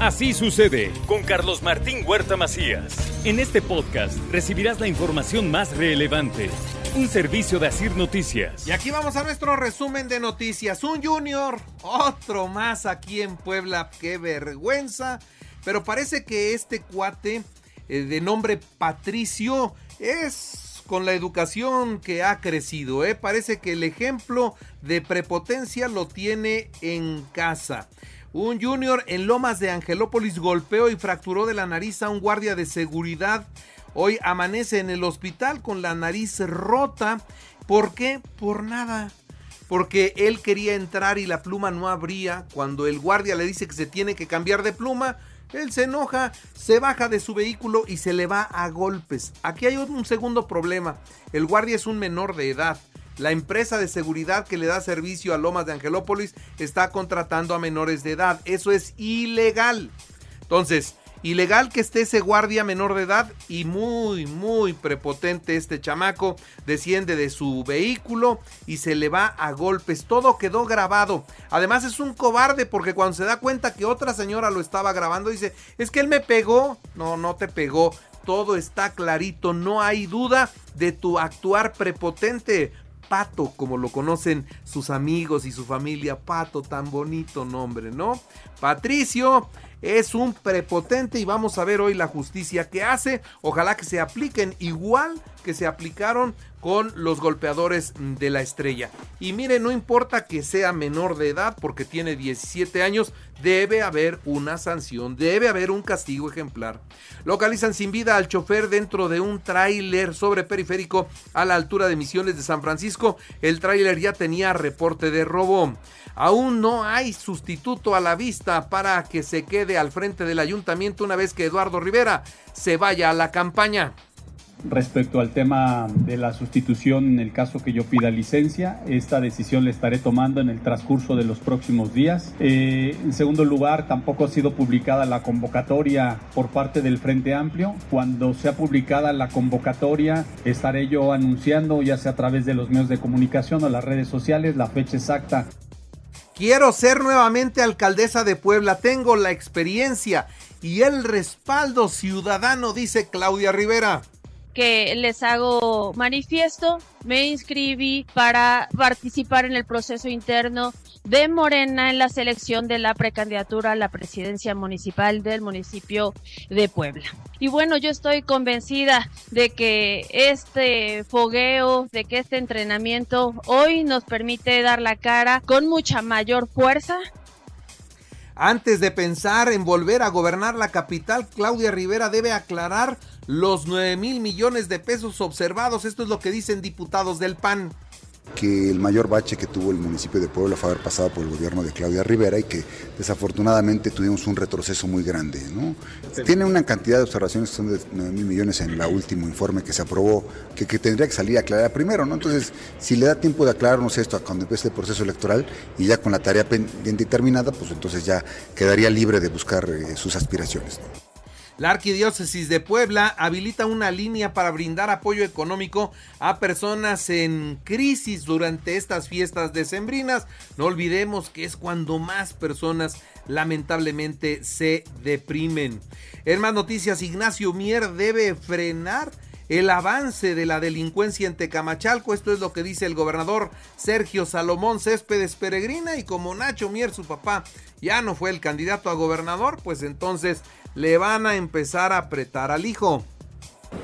Así sucede con Carlos Martín Huerta Macías. En este podcast recibirás la información más relevante. Un servicio de Asir Noticias. Y aquí vamos a nuestro resumen de noticias. Un junior, otro más aquí en Puebla. Qué vergüenza. Pero parece que este cuate eh, de nombre Patricio es con la educación que ha crecido. ¿eh? Parece que el ejemplo de prepotencia lo tiene en casa. Un junior en Lomas de Angelópolis golpeó y fracturó de la nariz a un guardia de seguridad. Hoy amanece en el hospital con la nariz rota. ¿Por qué? Por nada. Porque él quería entrar y la pluma no abría. Cuando el guardia le dice que se tiene que cambiar de pluma, él se enoja, se baja de su vehículo y se le va a golpes. Aquí hay un segundo problema. El guardia es un menor de edad. La empresa de seguridad que le da servicio a Lomas de Angelópolis está contratando a menores de edad. Eso es ilegal. Entonces, Ilegal que esté ese guardia menor de edad y muy, muy prepotente este chamaco. Desciende de su vehículo y se le va a golpes. Todo quedó grabado. Además es un cobarde porque cuando se da cuenta que otra señora lo estaba grabando dice, es que él me pegó. No, no te pegó. Todo está clarito. No hay duda de tu actuar prepotente. Pato, como lo conocen sus amigos y su familia. Pato, tan bonito nombre, ¿no? Patricio es un prepotente y vamos a ver hoy la justicia que hace. Ojalá que se apliquen igual que se aplicaron con los golpeadores de la estrella. Y mire, no importa que sea menor de edad porque tiene 17 años, debe haber una sanción, debe haber un castigo ejemplar. Localizan sin vida al chofer dentro de un tráiler sobre periférico a la altura de Misiones de San Francisco. El tráiler ya tenía reporte de robo. Aún no hay sustituto a la vista para que se quede al frente del ayuntamiento una vez que Eduardo Rivera se vaya a la campaña. Respecto al tema de la sustitución en el caso que yo pida licencia, esta decisión la estaré tomando en el transcurso de los próximos días. Eh, en segundo lugar, tampoco ha sido publicada la convocatoria por parte del Frente Amplio. Cuando sea publicada la convocatoria, estaré yo anunciando, ya sea a través de los medios de comunicación o las redes sociales, la fecha exacta. Quiero ser nuevamente alcaldesa de Puebla, tengo la experiencia y el respaldo ciudadano, dice Claudia Rivera que les hago manifiesto, me inscribí para participar en el proceso interno de Morena en la selección de la precandidatura a la presidencia municipal del municipio de Puebla. Y bueno, yo estoy convencida de que este fogueo, de que este entrenamiento hoy nos permite dar la cara con mucha mayor fuerza antes de pensar en volver a gobernar la capital, Claudia Rivera debe aclarar los 9 mil millones de pesos observados. Esto es lo que dicen diputados del PAN que el mayor bache que tuvo el municipio de Puebla fue haber pasado por el gobierno de Claudia Rivera y que desafortunadamente tuvimos un retroceso muy grande. ¿no? Tiene una cantidad de observaciones que son de 9 mil millones en el último informe que se aprobó, que, que, tendría que salir a aclarar primero. ¿no? Entonces, si le da tiempo de aclararnos esto cuando empiece el proceso electoral y ya con la tarea pendiente y terminada, pues entonces ya quedaría libre de buscar eh, sus aspiraciones. ¿no? La Arquidiócesis de Puebla habilita una línea para brindar apoyo económico a personas en crisis durante estas fiestas decembrinas. No olvidemos que es cuando más personas lamentablemente se deprimen. En más noticias, Ignacio Mier debe frenar el avance de la delincuencia en Tecamachalco. Esto es lo que dice el gobernador Sergio Salomón Céspedes Peregrina. Y como Nacho Mier, su papá, ya no fue el candidato a gobernador, pues entonces le van a empezar a apretar al hijo.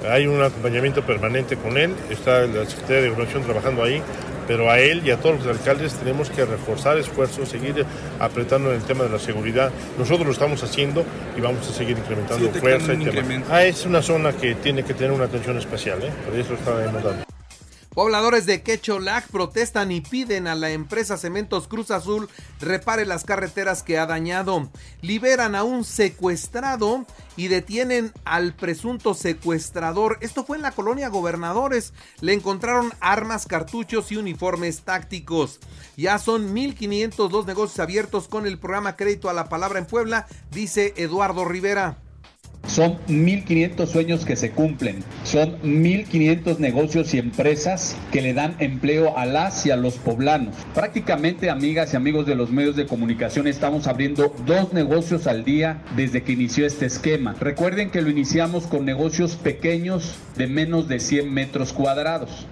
Hay un acompañamiento permanente con él, está la Secretaría de Gobernación trabajando ahí, pero a él y a todos los alcaldes tenemos que reforzar esfuerzos, seguir apretando en el tema de la seguridad. Nosotros lo estamos haciendo y vamos a seguir incrementando fuerza y tema. Ah, es una zona que tiene que tener una atención especial, ¿eh? por eso está demandando. Pobladores de Quecholac protestan y piden a la empresa Cementos Cruz Azul repare las carreteras que ha dañado. Liberan a un secuestrado y detienen al presunto secuestrador. Esto fue en la colonia Gobernadores. Le encontraron armas, cartuchos y uniformes tácticos. Ya son 1.502 negocios abiertos con el programa Crédito a la Palabra en Puebla, dice Eduardo Rivera. Son 1.500 sueños que se cumplen, son 1.500 negocios y empresas que le dan empleo a las y a los poblanos. Prácticamente, amigas y amigos de los medios de comunicación, estamos abriendo dos negocios al día desde que inició este esquema. Recuerden que lo iniciamos con negocios pequeños de menos de 100 metros cuadrados.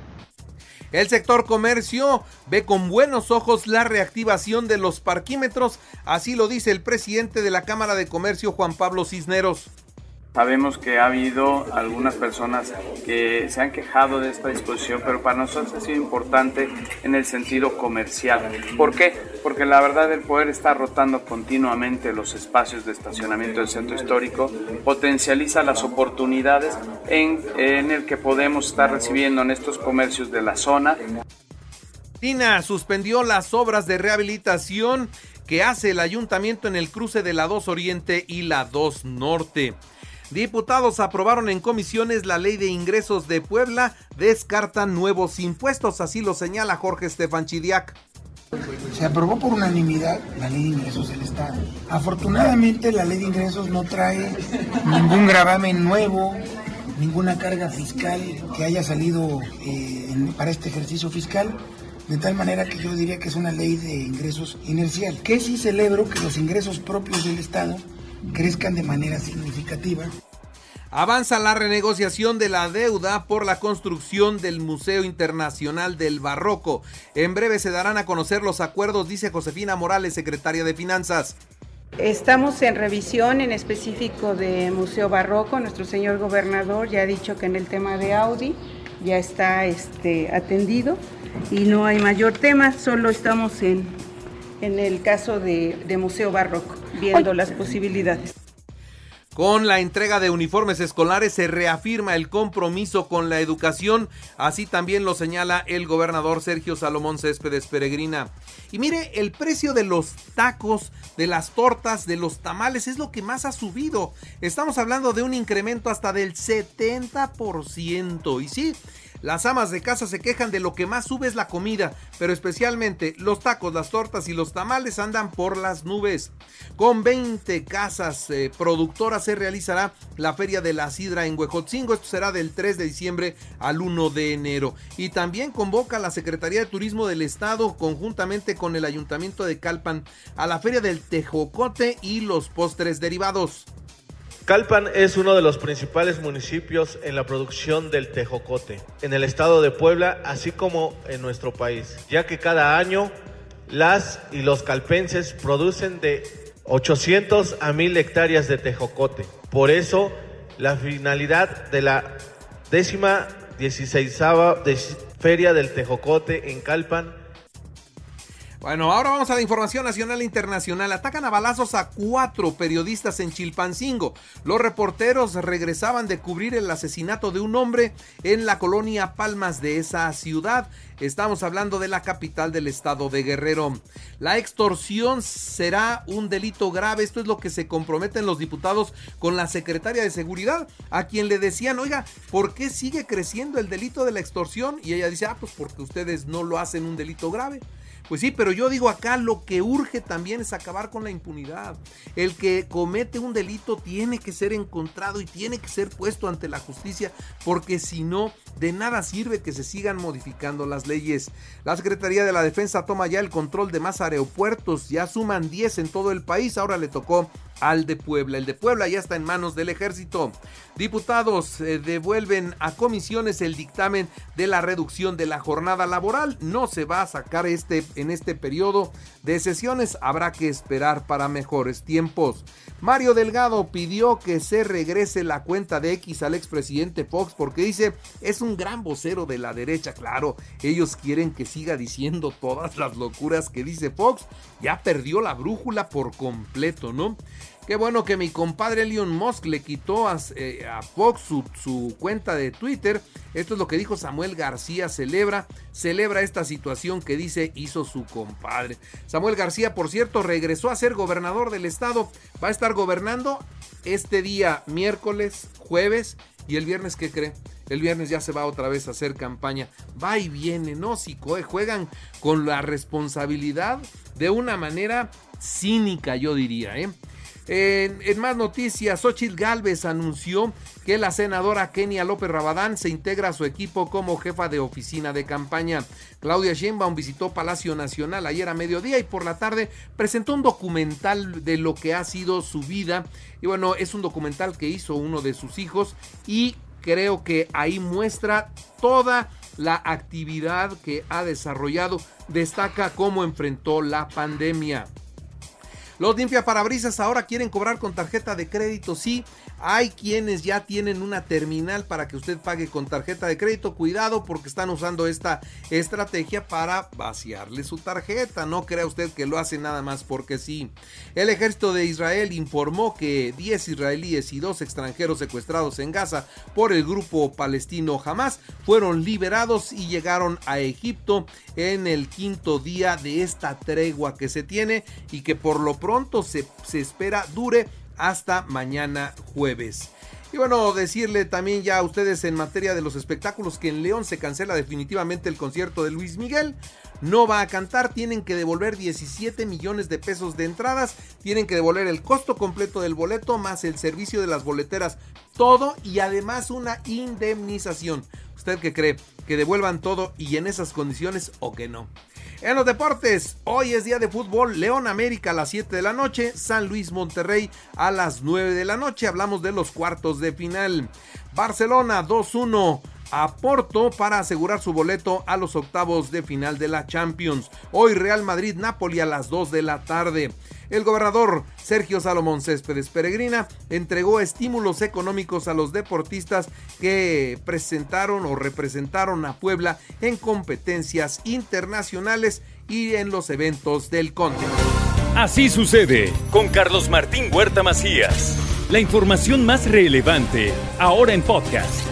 El sector comercio ve con buenos ojos la reactivación de los parquímetros, así lo dice el presidente de la Cámara de Comercio, Juan Pablo Cisneros. Sabemos que ha habido algunas personas que se han quejado de esta disposición, pero para nosotros ha sido importante en el sentido comercial. ¿Por qué? Porque la verdad el poder está rotando continuamente los espacios de estacionamiento del centro histórico, potencializa las oportunidades en, en el que podemos estar recibiendo en estos comercios de la zona. Tina suspendió las obras de rehabilitación que hace el ayuntamiento en el cruce de la 2 Oriente y la 2 Norte. Diputados aprobaron en comisiones la ley de ingresos de Puebla, descartan nuevos impuestos, así lo señala Jorge Estefan Chidiac. Se aprobó por unanimidad la ley de ingresos del Estado. Afortunadamente la ley de ingresos no trae ningún gravamen nuevo, ninguna carga fiscal que haya salido eh, para este ejercicio fiscal. De tal manera que yo diría que es una ley de ingresos inercial. Que sí celebro que los ingresos propios del Estado crezcan de manera significativa. Avanza la renegociación de la deuda por la construcción del Museo Internacional del Barroco. En breve se darán a conocer los acuerdos, dice Josefina Morales, secretaria de Finanzas. Estamos en revisión en específico de Museo Barroco. Nuestro señor gobernador ya ha dicho que en el tema de Audi ya está este, atendido y no hay mayor tema, solo estamos en, en el caso de, de Museo Barroco, viendo las posibilidades. Con la entrega de uniformes escolares se reafirma el compromiso con la educación, así también lo señala el gobernador Sergio Salomón Céspedes Peregrina. Y mire, el precio de los tacos, de las tortas, de los tamales es lo que más ha subido. Estamos hablando de un incremento hasta del 70%. Y sí, las amas de casa se quejan de lo que más sube es la comida, pero especialmente los tacos, las tortas y los tamales andan por las nubes. Con 20 casas eh, productoras se realizará la Feria de la Sidra en Huejotzingo. Esto será del 3 de diciembre al 1 de enero. Y también convoca la Secretaría de Turismo del Estado conjuntamente con el Ayuntamiento de Calpan a la Feria del Tejocote y los postres derivados. Calpan es uno de los principales municipios en la producción del tejocote en el estado de Puebla, así como en nuestro país, ya que cada año las y los calpenses producen de 800 a 1000 hectáreas de tejocote. Por eso, la finalidad de la décima 16 Feria del Tejocote en Calpan bueno, ahora vamos a la información nacional e internacional. Atacan a balazos a cuatro periodistas en Chilpancingo. Los reporteros regresaban de cubrir el asesinato de un hombre en la colonia Palmas de esa ciudad. Estamos hablando de la capital del estado de Guerrero. La extorsión será un delito grave. Esto es lo que se comprometen los diputados con la secretaria de Seguridad, a quien le decían, oiga, ¿por qué sigue creciendo el delito de la extorsión? Y ella dice, ah, pues porque ustedes no lo hacen un delito grave. Pues sí, pero yo digo acá lo que urge también es acabar con la impunidad. El que comete un delito tiene que ser encontrado y tiene que ser puesto ante la justicia porque si no, de nada sirve que se sigan modificando las leyes. La Secretaría de la Defensa toma ya el control de más aeropuertos, ya suman 10 en todo el país, ahora le tocó al de Puebla. El de Puebla ya está en manos del ejército. Diputados eh, devuelven a comisiones el dictamen de la reducción de la jornada laboral. No se va a sacar este en este periodo de sesiones. Habrá que esperar para mejores tiempos. Mario Delgado pidió que se regrese la cuenta de X al expresidente Fox porque dice es un gran vocero de la derecha. Claro, ellos quieren que siga diciendo todas las locuras que dice Fox. Ya perdió la brújula por completo, ¿no? Qué bueno que mi compadre Elon Musk le quitó a, eh, Fox su, su, cuenta de Twitter. Esto es lo que dijo Samuel García. Celebra, celebra esta situación que dice hizo su compadre. Samuel García, por cierto, regresó a ser gobernador del estado. Va a estar gobernando este día miércoles, jueves y el viernes, ¿qué cree? El viernes ya se va otra vez a hacer campaña. Va y viene, ¿no? Si juegan con la responsabilidad de una manera cínica, yo diría, ¿eh? En, más noticias, Xochitl Galvez anunció que la senadora Kenia López Rabadán se integra a su equipo como jefa de oficina de campaña. Claudia Sheinbaum visitó Palacio Nacional ayer a mediodía y por la tarde presentó un documental de lo que ha sido su vida. Y bueno, es un documental que hizo uno de sus hijos y creo que ahí muestra toda la actividad que ha desarrollado. Destaca cómo enfrentó la pandemia. Los limpiaparabrisas ahora quieren cobrar con tarjeta de crédito. Sí, hay quienes ya tienen una terminal para que usted pague con tarjeta de crédito. Cuidado porque están usando esta estrategia para vaciarle su tarjeta. No crea usted que lo hace nada más porque sí. El ejército de Israel informó que 10 israelíes y 2 extranjeros secuestrados en Gaza por el grupo palestino Hamas fueron liberados y llegaron a Egipto en el quinto día de esta tregua que se tiene y que por lo pronto se, se espera dure hasta mañana jueves. Y bueno, decirle también ya a ustedes en materia de los espectáculos que en León se cancela definitivamente el concierto de Luis Miguel. No va a cantar, tienen que devolver 17 millones de pesos de entradas, tienen que devolver el costo completo del boleto más el servicio de las boleteras, todo y además una indemnización. ¿Usted qué cree? ¿Que devuelvan todo y en esas condiciones o que no? En los deportes, hoy es día de fútbol, León América a las 7 de la noche, San Luis Monterrey a las 9 de la noche, hablamos de los cuartos de final. Barcelona 2-1 a para asegurar su boleto a los octavos de final de la Champions. Hoy Real Madrid Napoli a las 2 de la tarde. El gobernador Sergio Salomón Céspedes Peregrina entregó estímulos económicos a los deportistas que presentaron o representaron a Puebla en competencias internacionales y en los eventos del continente. Así sucede con Carlos Martín Huerta Macías. La información más relevante ahora en podcast.